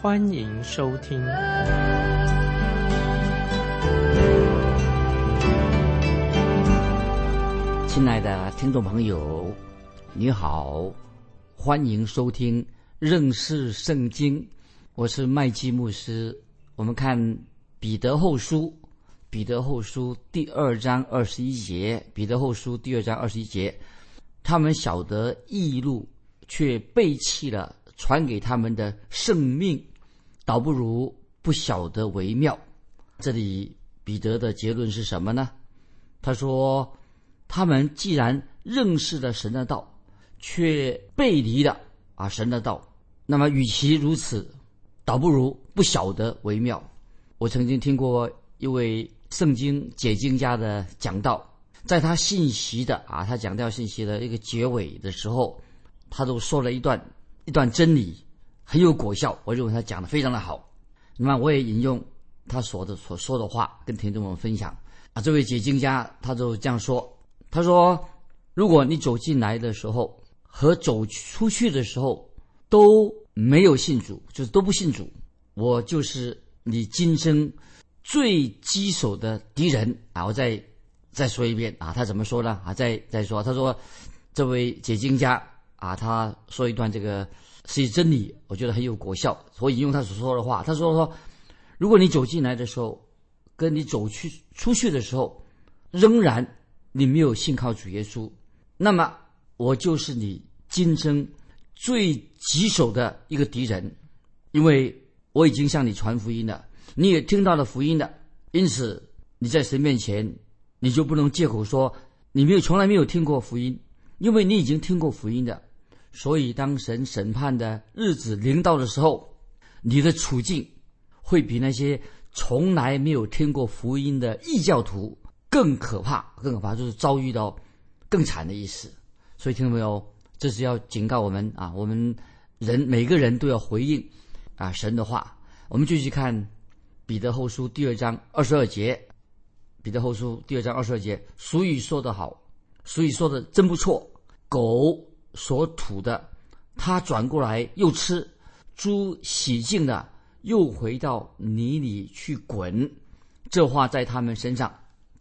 欢迎收听。亲爱的听众朋友，你好，欢迎收听认识圣经。我是麦基牧师。我们看彼得后书。彼得后书第二章二十一节，彼得后书第二章二十一节，他们晓得异路，却背弃了传给他们的圣命，倒不如不晓得为妙。这里彼得的结论是什么呢？他说，他们既然认识了神的道，却背离了啊神的道，那么与其如此，倒不如不晓得为妙。我曾经听过一位。圣经解经家的讲道，在他信息的啊，他讲到信息的一个结尾的时候，他都说了一段一段真理，很有果效。我认为他讲的非常的好。那么我也引用他说的所说的话，跟听众们分享啊。这位解经家他就这样说：他说，如果你走进来的时候和走出去的时候都没有信主，就是都不信主，我就是你今生。最棘手的敌人啊！我再再说一遍啊，他怎么说呢？啊，再再说，他说，这位解经家啊，他说一段这个是真理，我觉得很有果效。我引用他所说的话，他说说，如果你走进来的时候，跟你走去出去的时候，仍然你没有信靠主耶稣，那么我就是你今生最棘手的一个敌人，因为我已经向你传福音了。你也听到了福音的，因此你在神面前，你就不能借口说你没有从来没有听过福音，因为你已经听过福音的。所以当神审判的日子临到的时候，你的处境会比那些从来没有听过福音的异教徒更可怕，更可怕，就是遭遇到更惨的意思。所以听到没有？这是要警告我们啊！我们人每个人都要回应啊神的话。我们继续看。彼得后书第二章二十二节，彼得后书第二章二十二节，俗语说得好，俗语说的真不错。狗所吐的，他转过来又吃；猪洗净了，又回到泥里去滚。这话在他们身上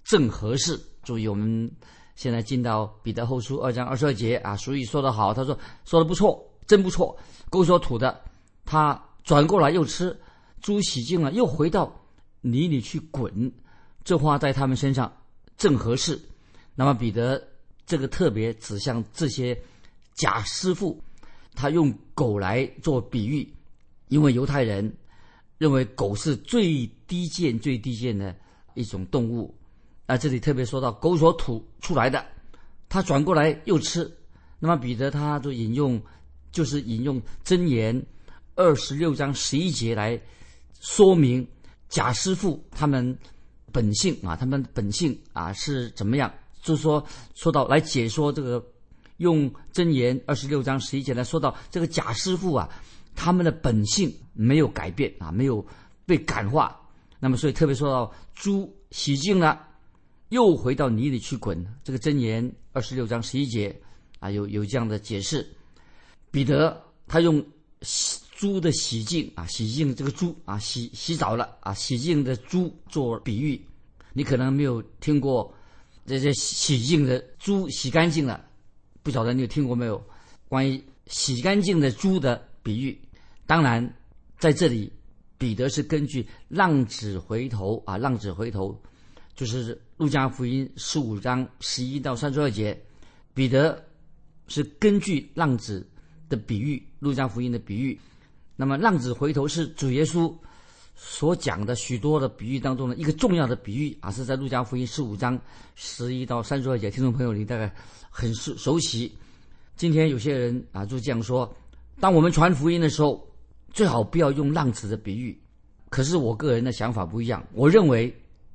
正合适。注意，我们现在进到彼得后书二章二十二节啊，俗语说得好，他说说的不错，真不错。狗所吐的，他转过来又吃。猪洗净了，又回到泥里去滚，这话在他们身上正合适。那么彼得这个特别指向这些假师傅，他用狗来做比喻，因为犹太人认为狗是最低贱、最低贱的一种动物。啊，这里特别说到狗所吐出来的，他转过来又吃。那么彼得他就引用，就是引用箴言二十六章十一节来。说明贾师傅他们本性啊，他们本性啊是怎么样？就是说，说到来解说这个，用真言二十六章十一节来说到这个贾师傅啊，他们的本性没有改变啊，没有被感化。那么，所以特别说到猪洗净了，又回到泥里去滚。这个真言二十六章十一节啊，有有这样的解释。彼得他用。猪的洗净啊，洗净这个猪啊，洗洗澡了啊，洗净的猪做比喻，你可能没有听过这些洗净的猪洗干净了，不晓得你有听过没有？关于洗干净的猪的比喻，当然在这里，彼得是根据浪子回头啊，浪子回头就是路加福音十五章十一到三十二节，彼得是根据浪子的比喻，路加福音的比喻。那么浪子回头是主耶稣所讲的许多的比喻当中的一个重要的比喻啊，是在路加福音十五章十一到三十二节。听众朋友，你大概很熟熟悉。今天有些人啊就这样说：当我们传福音的时候，最好不要用浪子的比喻，可是我个人的想法不一样，我认为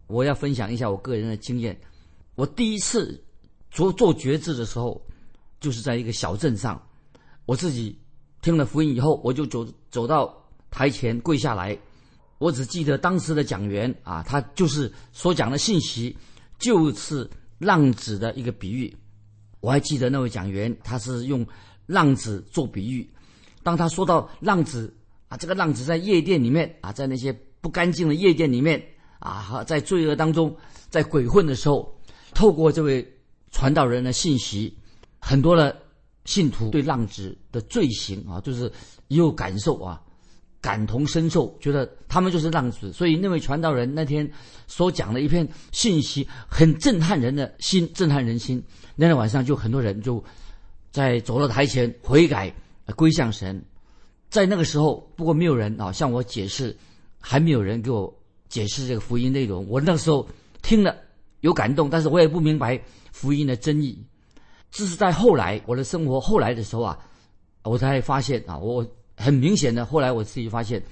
我要分享一下我个人的经验。我第一次做做决志的时候，就是在一个小镇上，我自己听了福音以后，我就走走到台前跪下来。我只记得当时的讲员啊，他就是所讲的信息，就是浪子的一个比喻。我还记得那位讲员，他是用浪子做比喻。当他说到浪子啊，这个浪子在夜店里面啊，在那些不干净的夜店里面啊，在罪恶当中，在鬼混的时候，透过这位传道人的信息，很多的信徒对浪子的罪行啊，就是也有感受啊。感同身受，觉得他们就是浪子，所以那位传道人那天所讲的一篇信息很震撼人的心，震撼人心。那天晚上就很多人就在走到台前悔改归向神，在那个时候，不过没有人啊向我解释，还没有人给我解释这个福音内容。我那个时候听了有感动，但是我也不明白福音的真意。这是在后来我的生活后来的时候啊，我才发现啊我。很明显的，后来我自己发现，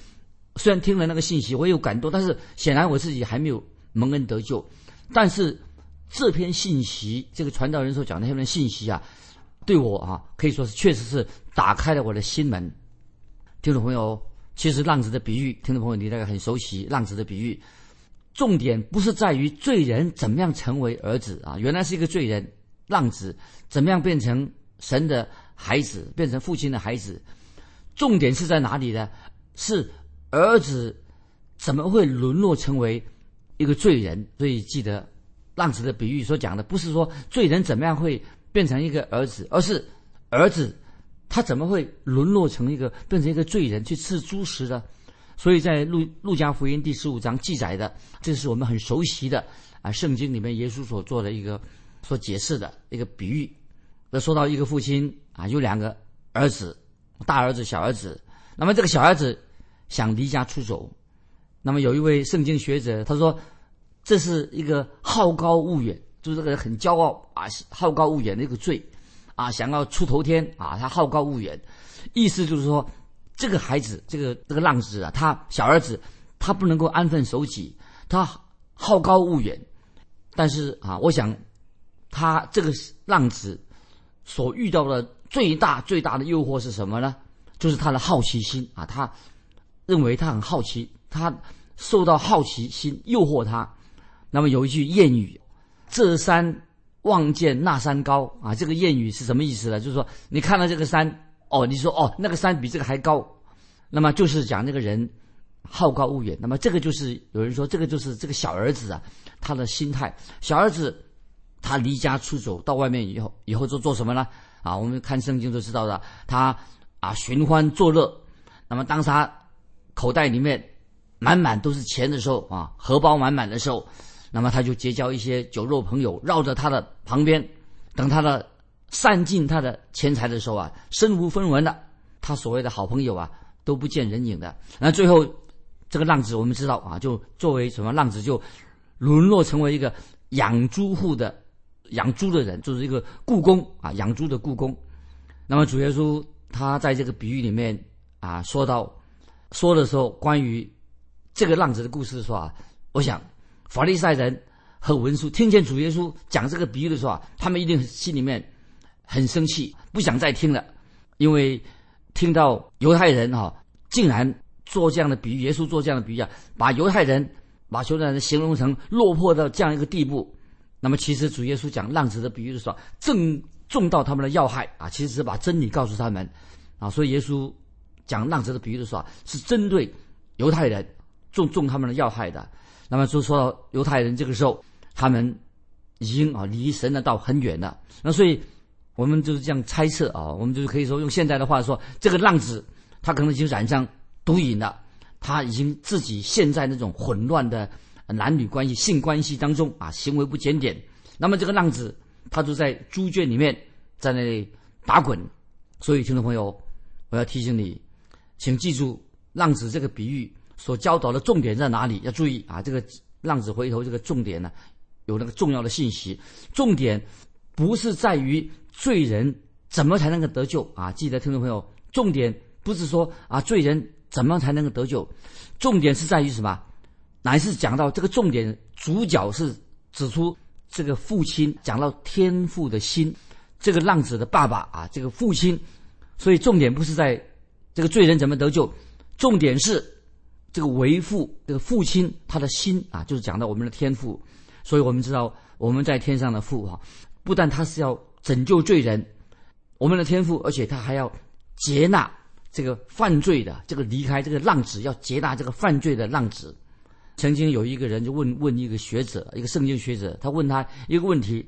虽然听了那个信息，我有感动，但是显然我自己还没有蒙恩得救。但是这篇信息，这个传道人所讲的那篇信息啊，对我啊可以说是确实是打开了我的心门。听众朋友，其实浪子的比喻，听众朋友你大概很熟悉浪子的比喻。重点不是在于罪人怎么样成为儿子啊，原来是一个罪人，浪子怎么样变成神的孩子，变成父亲的孩子。重点是在哪里呢？是儿子怎么会沦落成为一个罪人？所以记得浪子的比喻所讲的，不是说罪人怎么样会变成一个儿子，而是儿子他怎么会沦落成一个变成一个罪人去吃猪食呢？所以在路路加福音第十五章记载的，这是我们很熟悉的啊，圣经里面耶稣所做的一个所解释的一个比喻。那说到一个父亲啊，有两个儿子。大儿子、小儿子，那么这个小儿子想离家出走，那么有一位圣经学者他说，这是一个好高骛远，就是这个人很骄傲啊，好高骛远的一个罪，啊，想要出头天啊，他好高骛远，意思就是说，这个孩子，这个这个浪子啊，他小儿子他不能够安分守己，他好高骛远，但是啊，我想他这个浪子所遇到的。最大最大的诱惑是什么呢？就是他的好奇心啊！他认为他很好奇，他受到好奇心诱惑他。那么有一句谚语：“这山望见那山高啊！”这个谚语是什么意思呢？就是说，你看到这个山，哦，你说哦，那个山比这个还高，那么就是讲那个人好高骛远。那么这个就是有人说，这个就是这个小儿子啊，他的心态。小儿子他离家出走到外面以后，以后做做什么呢？啊，我们看圣经都知道的，他啊寻欢作乐，那么当他口袋里面满满都是钱的时候啊，荷包满满的时候，那么他就结交一些酒肉朋友，绕着他的旁边，等他的散尽他的钱财的时候啊，身无分文的，他所谓的好朋友啊都不见人影的，那最后这个浪子我们知道啊，就作为什么浪子就沦落成为一个养猪户的。养猪的人就是一个故宫啊，养猪的故宫。那么主耶稣他在这个比喻里面啊，说到说的时候，关于这个浪子的故事的时候啊，我想法利赛人和文书听见主耶稣讲这个比喻的时候啊，他们一定心里面很生气，不想再听了，因为听到犹太人哈竟然做这样的比喻，耶稣做这样的比喻啊，把犹太人把犹太人形容成落魄到这样一个地步。那么，其实主耶稣讲浪子的比喻的时候，正中到他们的要害啊！其实是把真理告诉他们啊。所以耶稣讲浪子的比喻的时候，是针对犹太人中中他们的要害的。那么就说到犹太人这个时候，他们已经啊离神的道很远了。那所以我们就是这样猜测啊，我们就是可以说用现在的话说，这个浪子他可能已经染上毒瘾了，他已经自己陷在那种混乱的。男女关系、性关系当中啊，行为不检点，那么这个浪子他就在猪圈里面在那里打滚。所以，听众朋友，我要提醒你，请记住浪子这个比喻所教导的重点在哪里？要注意啊，这个浪子回头这个重点呢，有那个重要的信息。重点不是在于罪人怎么才能够得救啊！记得，听众朋友，重点不是说啊罪人怎么才能够得救？重点是在于什么？乃是讲到这个重点，主角是指出这个父亲，讲到天父的心，这个浪子的爸爸啊，这个父亲。所以重点不是在这个罪人怎么得救，重点是这个为父这个父亲他的心啊，就是讲到我们的天父。所以我们知道我们在天上的父啊，不但他是要拯救罪人，我们的天父，而且他还要接纳这个犯罪的这个离开这个浪子，要接纳这个犯罪的浪子。曾经有一个人就问问一个学者，一个圣经学者，他问他一个问题，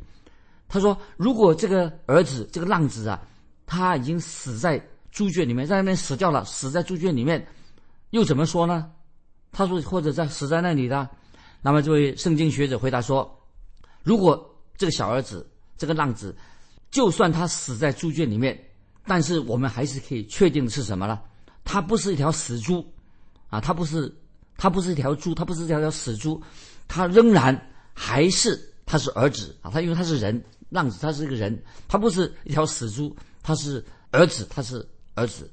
他说：“如果这个儿子这个浪子啊，他已经死在猪圈里面，在那边死掉了，死在猪圈里面，又怎么说呢？”他说：“或者在死在那里的。”那么这位圣经学者回答说：“如果这个小儿子这个浪子，就算他死在猪圈里面，但是我们还是可以确定的是什么呢？他不是一条死猪，啊，他不是。”他不是一条猪，他不是一条条死猪，他仍然还是他是儿子啊！他因为他是人，浪子他是一个人，他不是一条死猪，他是儿子，他是儿子。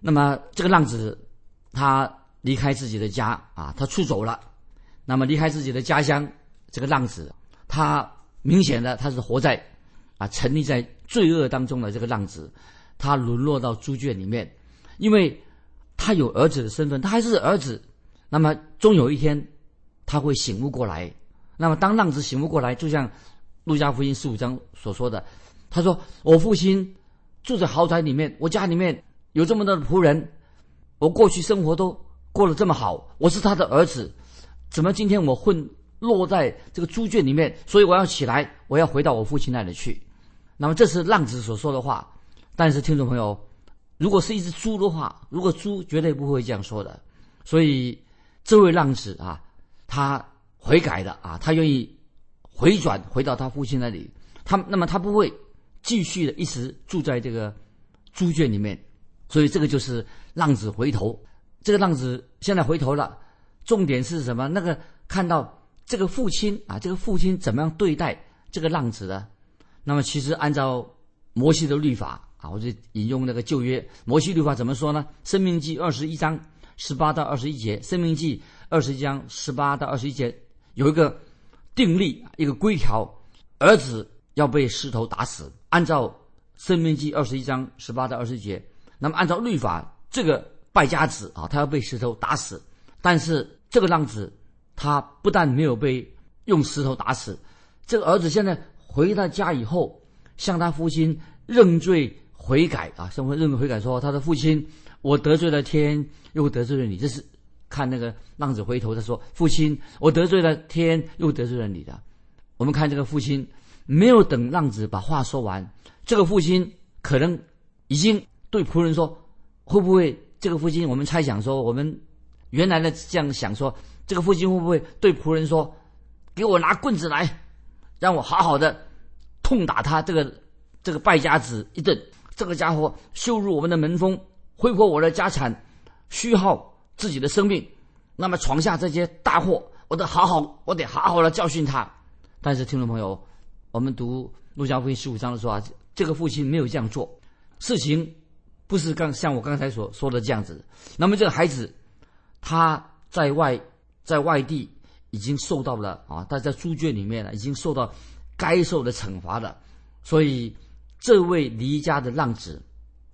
那么这个浪子他离开自己的家啊，他出走了。那么离开自己的家乡，这个浪子他明显的他是活在啊沉溺在罪恶当中的这个浪子，他沦落到猪圈里面，因为他有儿子的身份，他还是儿子。那么终有一天，他会醒悟过来。那么当浪子醒悟过来，就像路加福音十五章所说的，他说：“我父亲住在豪宅里面，我家里面有这么多的仆人，我过去生活都过得这么好，我是他的儿子，怎么今天我混落在这个猪圈里面？所以我要起来，我要回到我父亲那里去。”那么这是浪子所说的话。但是听众朋友，如果是一只猪的话，如果猪绝对不会这样说的。所以。这位浪子啊，他悔改的啊，他愿意回转回到他父亲那里。他那么他不会继续的一直住在这个猪圈里面，所以这个就是浪子回头。这个浪子现在回头了，重点是什么？那个看到这个父亲啊，这个父亲怎么样对待这个浪子的？那么其实按照摩西的律法啊，我就引用那个旧约摩西律法怎么说呢？生命记二十一章。十八到二十一节，《生命记》二十章十八到二十一节有一个定例，一个规条：儿子要被石头打死。按照《生命记》二十一章十八到二十节，那么按照律法，这个败家子啊，他要被石头打死。但是这个浪子，他不但没有被用石头打死，这个儿子现在回到家以后，向他父亲认罪悔改啊，向父认罪悔改说，他的父亲。我得罪了天，又得罪了你。这是看那个浪子回头，他说：“父亲，我得罪了天，又得罪了你的。”我们看这个父亲，没有等浪子把话说完，这个父亲可能已经对仆人说：“会不会？”这个父亲，我们猜想说，我们原来的这样想说，这个父亲会不会对仆人说：“给我拿棍子来，让我好好的痛打他这个这个败家子一顿。这个家伙羞辱我们的门风。”挥霍我的家产，虚耗自己的生命，那么闯下这些大祸，我得好好，我得好好的教训他。但是听众朋友，我们读《路加福音》十五章的时候啊，这个父亲没有这样做，事情不是刚像我刚才所说的这样子。那么这个孩子，他在外在外地已经受到了啊，他在猪圈里面呢，已经受到该受的惩罚了。所以这位离家的浪子。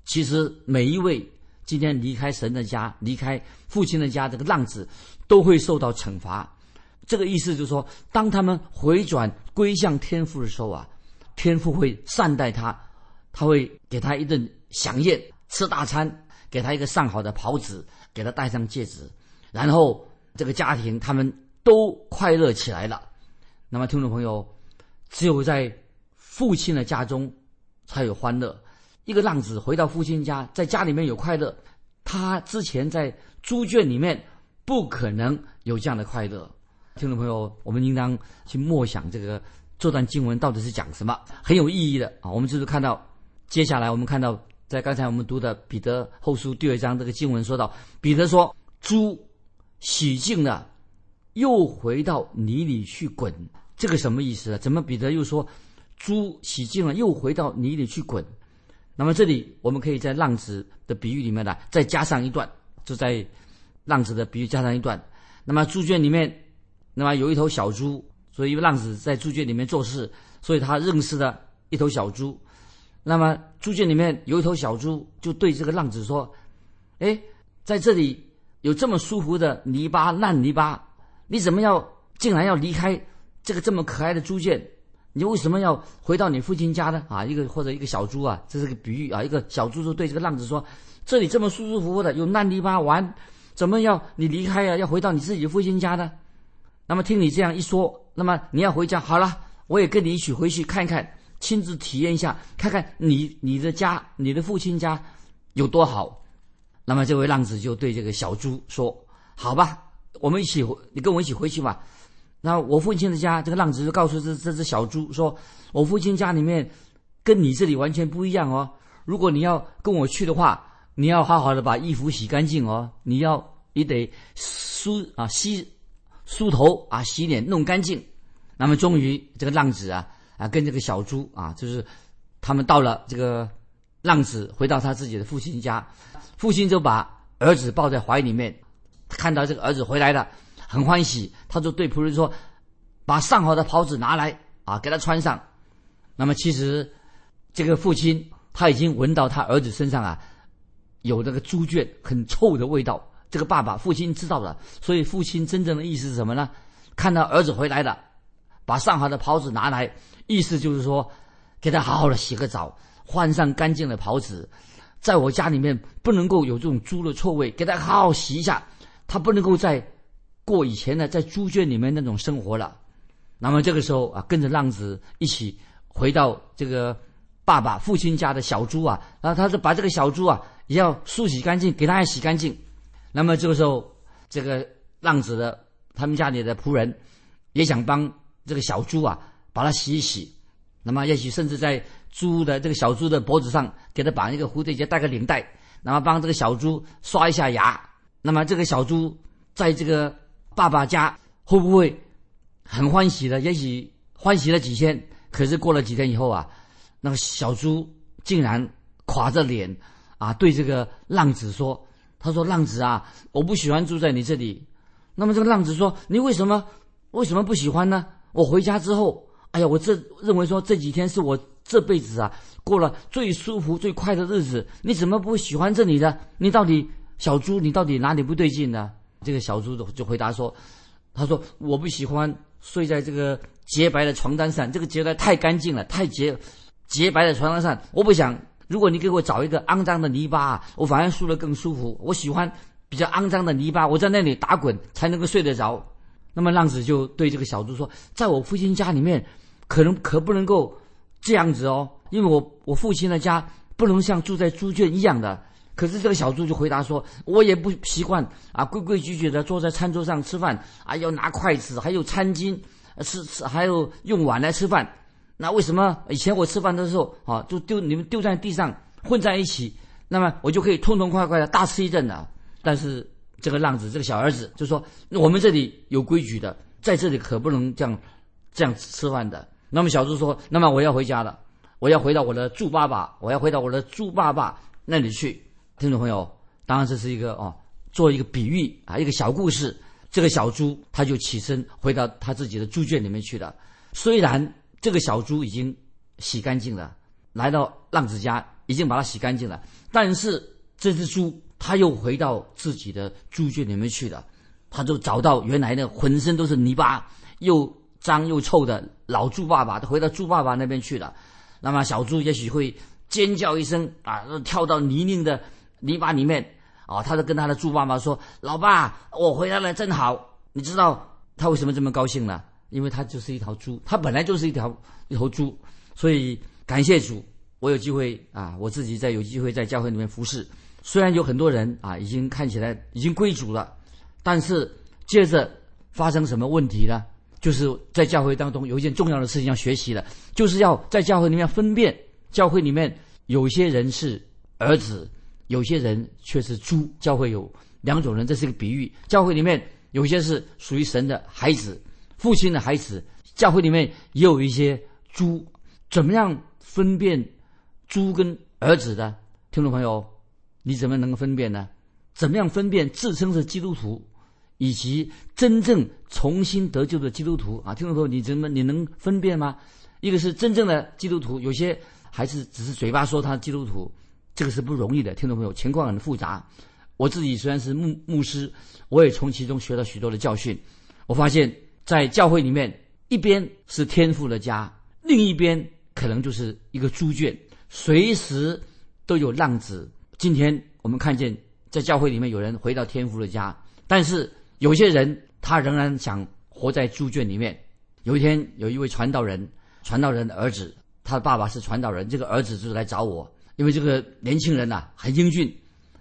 其实每一位今天离开神的家、离开父亲的家，这个浪子都会受到惩罚。这个意思就是说，当他们回转归向天父的时候啊，天父会善待他，他会给他一顿享宴，吃大餐，给他一个上好的袍子，给他戴上戒指，然后这个家庭他们都快乐起来了。那么，听众朋友，只有在父亲的家中才有欢乐。一个浪子回到父亲家，在家里面有快乐，他之前在猪圈里面不可能有这样的快乐。听众朋友，我们应当去默想这个这段经文到底是讲什么，很有意义的啊。我们就是看到接下来我们看到，在刚才我们读的彼得后书第二章这个经文说到，彼得说：“猪洗净了，又回到泥里去滚。”这个什么意思啊？怎么彼得又说猪洗净了，又回到泥里去滚？那么这里我们可以在浪子的比喻里面呢，再加上一段就在浪子的比喻加上一段。那么猪圈里面，那么有一头小猪，所以浪子在猪圈里面做事，所以他认识了一头小猪。那么猪圈里面有一头小猪，就对这个浪子说：“哎，在这里有这么舒服的泥巴烂泥巴，你怎么要竟然要离开这个这么可爱的猪圈？你为什么要回到你父亲家呢？”啊，一个或者一个小猪啊，这是个比喻啊。一个小猪就对这个浪子说：“这里这么舒舒服服的，有烂泥巴玩，怎么要你离开呀？要回到你自己父亲家呢？”那么听你这样一说，那么你要回家好了，我也跟你一起回去看看。亲自体验一下，看看你你的家，你的父亲家有多好。那么这位浪子就对这个小猪说：“好吧，我们一起，你跟我一起回去吧。”那我父亲的家，这个浪子就告诉这这只小猪说：“我父亲家里面跟你这里完全不一样哦。如果你要跟我去的话，你要好好的把衣服洗干净哦。你要你得梳啊洗梳头啊洗脸弄干净。”那么终于这个浪子啊。啊，跟这个小猪啊，就是他们到了这个浪子回到他自己的父亲家，父亲就把儿子抱在怀里面，看到这个儿子回来了，很欢喜，他就对仆人说：“把上好的袍子拿来啊，给他穿上。”那么其实这个父亲他已经闻到他儿子身上啊有那个猪圈很臭的味道，这个爸爸父亲知道了，所以父亲真正的意思是什么呢？看到儿子回来了，把上好的袍子拿来。意思就是说，给他好好的洗个澡，换上干净的袍子，在我家里面不能够有这种猪的臭味，给他好好洗一下，他不能够再过以前的在猪圈里面那种生活了。那么这个时候啊，跟着浪子一起回到这个爸爸父亲家的小猪啊，然后他就把这个小猪啊也要梳洗干净，给他也洗干净。那么这个时候，这个浪子的他们家里的仆人也想帮这个小猪啊。把它洗一洗，那么也许甚至在猪的这个小猪的脖子上给它绑一个蝴蝶结，带个领带，那么帮这个小猪刷一下牙。那么这个小猪在这个爸爸家会不会很欢喜的？也许欢喜了几天，可是过了几天以后啊，那个小猪竟然垮着脸啊，对这个浪子说：“他说浪子啊，我不喜欢住在你这里。”那么这个浪子说：“你为什么为什么不喜欢呢？我回家之后。”哎呀，我这认为说这几天是我这辈子啊过了最舒服、最快的日子。你怎么不喜欢这里呢？你到底小猪，你到底哪里不对劲呢？这个小猪就回答说：“他说我不喜欢睡在这个洁白的床单上，这个洁白太干净了，太洁洁白的床单上，我不想。如果你给我找一个肮脏的泥巴，我反而睡得更舒服。我喜欢比较肮脏的泥巴，我在那里打滚才能够睡得着。”那么浪子就对这个小猪说：“在我父亲家里面。”可能可不能够这样子哦，因为我我父亲的家不能像住在猪圈一样的。可是这个小猪就回答说：“我也不习惯啊，规规矩矩的坐在餐桌上吃饭啊，要拿筷子，还有餐巾，吃吃还有用碗来吃饭。那为什么以前我吃饭的时候啊，就丢你们丢在地上混在一起，那么我就可以痛痛快快的大吃一顿了？但是这个浪子这个小儿子就说：我们这里有规矩的，在这里可不能这样这样吃饭的。”那么小猪说：“那么我要回家了，我要回到我的猪爸爸，我要回到我的猪爸爸那里去。”听众朋友，当然这是一个哦，做一个比喻啊，一个小故事。这个小猪它就起身回到它自己的猪圈里面去了。虽然这个小猪已经洗干净了，来到浪子家已经把它洗干净了，但是这只猪它又回到自己的猪圈里面去了，他就找到原来的浑身都是泥巴又。脏又臭的老猪爸爸，他回到猪爸爸那边去了。那么小猪也许会尖叫一声啊，跳到泥泞的泥巴里面啊，他就跟他的猪爸爸说：“老爸，我回来了，真好。”你知道他为什么这么高兴呢？因为他就是一条猪，他本来就是一条一头猪，所以感谢主，我有机会啊，我自己在有机会在教会里面服侍。虽然有很多人啊，已经看起来已经归主了，但是接着发生什么问题呢？就是在教会当中有一件重要的事情要学习的，就是要在教会里面分辨，教会里面有些人是儿子，有些人却是猪。教会有两种人，这是一个比喻。教会里面有些是属于神的孩子，父亲的孩子；教会里面也有一些猪。怎么样分辨猪跟儿子的？听众朋友，你怎么能够分辨呢？怎么样分辨自称是基督徒，以及真正重新得救的基督徒啊？听众朋友，你怎么你能分辨吗？一个是真正的基督徒，有些还是只是嘴巴说他基督徒，这个是不容易的。听众朋友，情况很复杂。我自己虽然是牧牧师，我也从其中学到许多的教训。我发现，在教会里面，一边是天父的家，另一边可能就是一个猪圈，随时都有浪子。今天我们看见，在教会里面有人回到天父的家，但是有些人他仍然想活在猪圈里面。有一天，有一位传道人。传道人的儿子，他的爸爸是传道人，这个儿子就是来找我，因为这个年轻人呐很英俊，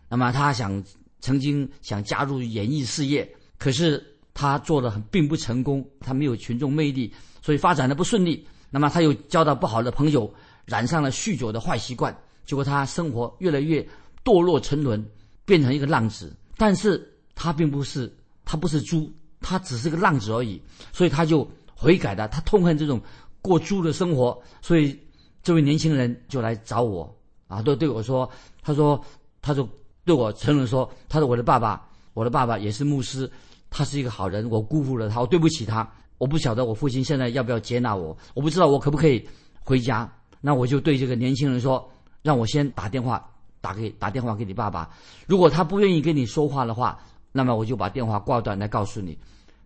那么他想曾经想加入演艺事业，可是他做的很并不成功，他没有群众魅力，所以发展的不顺利。那么他又交到不好的朋友，染上了酗酒的坏习惯，结果他生活越来越堕落沉沦，变成一个浪子。但是他并不是，他不是猪，他只是个浪子而已，所以他就悔改了，他痛恨这种。过猪的生活，所以这位年轻人就来找我啊，都对我说：“他说，他就对我承认说，他说我的爸爸，我的爸爸也是牧师，他是一个好人，我辜负了他，我对不起他，我不晓得我父亲现在要不要接纳我，我不知道我可不可以回家。那我就对这个年轻人说，让我先打电话打给打电话给你爸爸，如果他不愿意跟你说话的话，那么我就把电话挂断来告诉你。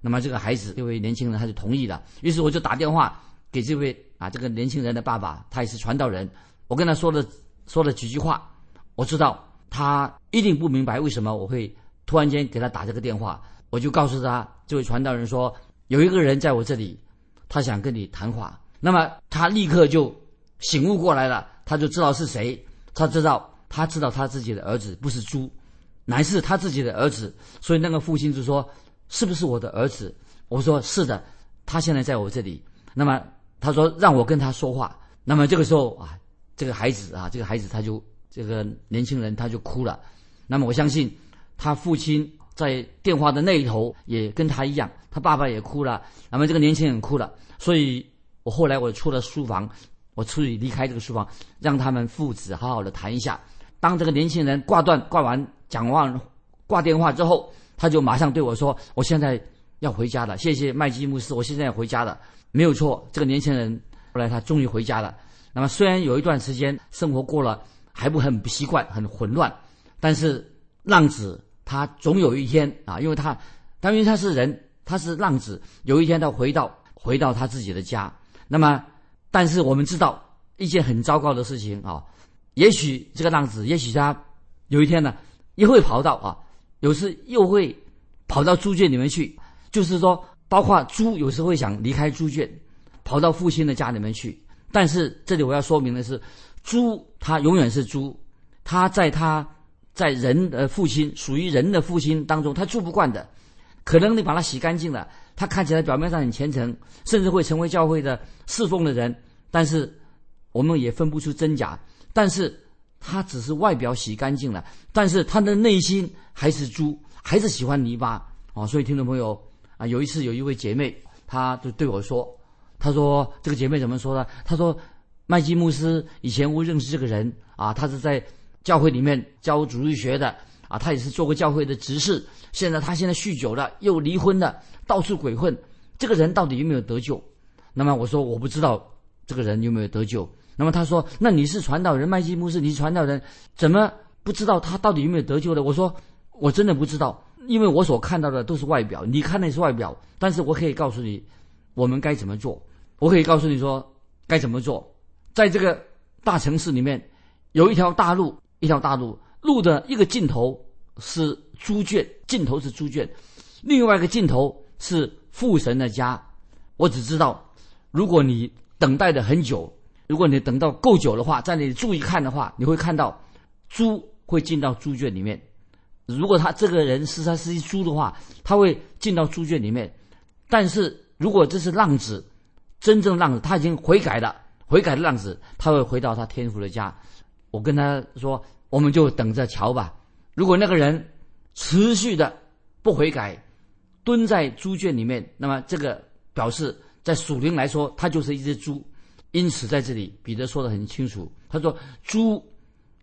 那么这个孩子这位年轻人他就同意了，于是我就打电话。”给这位啊，这个年轻人的爸爸，他也是传道人。我跟他说了说了几句话，我知道他一定不明白为什么我会突然间给他打这个电话。我就告诉他，这位传道人说，有一个人在我这里，他想跟你谈话。那么他立刻就醒悟过来了，他就知道是谁。他知道，他知道他自己的儿子不是猪，乃是他自己的儿子。所以那个父亲就说：“是不是我的儿子？”我说：“是的，他现在在我这里。”那么。他说让我跟他说话，那么这个时候啊，这个孩子啊，这个孩子他就这个年轻人他就哭了。那么我相信他父亲在电话的那一头也跟他一样，他爸爸也哭了。那么这个年轻人哭了，所以我后来我出了书房，我出去离开这个书房，让他们父子好好的谈一下。当这个年轻人挂断挂完讲话挂电话之后，他就马上对我说：“我现在要回家了，谢谢麦基牧师，我现在要回家了。”没有错，这个年轻人后来他终于回家了。那么虽然有一段时间生活过了还不很不习惯，很混乱，但是浪子他总有一天啊，因为他，他因为他是人，他是浪子，有一天他回到回到他自己的家。那么，但是我们知道一件很糟糕的事情啊，也许这个浪子，也许他有一天呢，又会跑到啊，有时又会跑到猪圈里面去，就是说。包括猪有时会想离开猪圈，跑到父亲的家里面去。但是这里我要说明的是，猪它永远是猪，它在它在人的父亲属于人的父亲当中，它住不惯的。可能你把它洗干净了，它看起来表面上很虔诚，甚至会成为教会的侍奉的人。但是我们也分不出真假。但是它只是外表洗干净了，但是他的内心还是猪，还是喜欢泥巴啊！所以听众朋友。啊，有一次有一位姐妹，她就对我说：“她说这个姐妹怎么说呢？她说麦基牧师以前我认识这个人啊，他是在教会里面教主日学的啊，他也是做过教会的执事。现在他现在酗酒了，又离婚了，到处鬼混。这个人到底有没有得救？那么我说我不知道这个人有没有得救。那么他说，那你是传道人，麦基牧师，你是传道人，怎么不知道他到底有没有得救的？我说我真的不知道。”因为我所看到的都是外表，你看的是外表，但是我可以告诉你，我们该怎么做。我可以告诉你说该怎么做。在这个大城市里面，有一条大路，一条大路，路的一个尽头是猪圈，尽头是猪圈，另外一个尽头是父神的家。我只知道，如果你等待的很久，如果你等到够久的话，在那里注意看的话，你会看到猪会进到猪圈里面。如果他这个人是他是一猪的话，他会进到猪圈里面。但是如果这是浪子，真正浪子他已经悔改了，悔改的浪子他会回到他天父的家。我跟他说，我们就等着瞧吧。如果那个人持续的不悔改，蹲在猪圈里面，那么这个表示在属灵来说，他就是一只猪。因此在这里，彼得说的很清楚，他说猪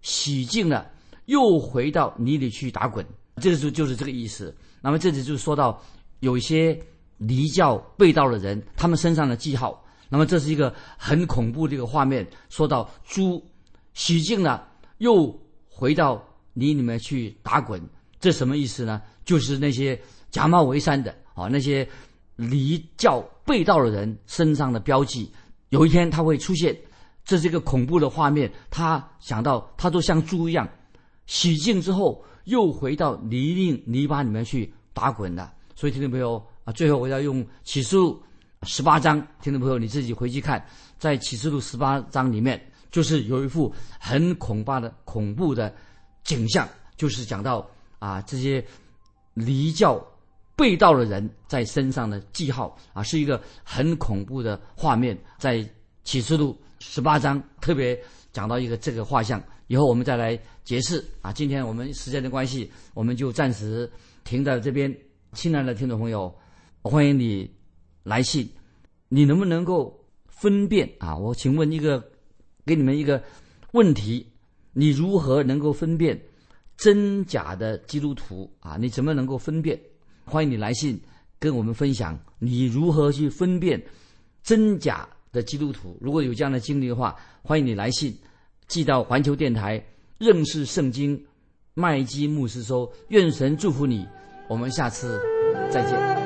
洗净了。又回到泥里去打滚，这个就就是这个意思。那么这里就说到有一些离教背道的人，他们身上的记号。那么这是一个很恐怖的一个画面。说到猪洗净了，又回到泥里面去打滚，这什么意思呢？就是那些假冒为善的啊，那些离教背道的人身上的标记，有一天他会出现。这是一个恐怖的画面。他想到，他都像猪一样，洗净之后又回到泥泞泥巴里面去打滚了。所以，听众朋友啊，最后我要用启示录十八章，听众朋友你自己回去看，在启示录十八章里面，就是有一幅很恐怖的恐怖的景象，就是讲到啊这些离教背道的人在身上的记号啊，是一个很恐怖的画面，在启示录。十八章特别讲到一个这个画像，以后我们再来解释啊。今天我们时间的关系，我们就暂时停在这边。亲爱的听众朋友，欢迎你来信。你能不能够分辨啊？我请问一个，给你们一个问题：你如何能够分辨真假的基督徒啊？你怎么能够分辨？欢迎你来信跟我们分享你如何去分辨真假。的基督徒，如果有这样的经历的话，欢迎你来信寄到环球电台认识圣经麦基牧师收。愿神祝福你，我们下次再见。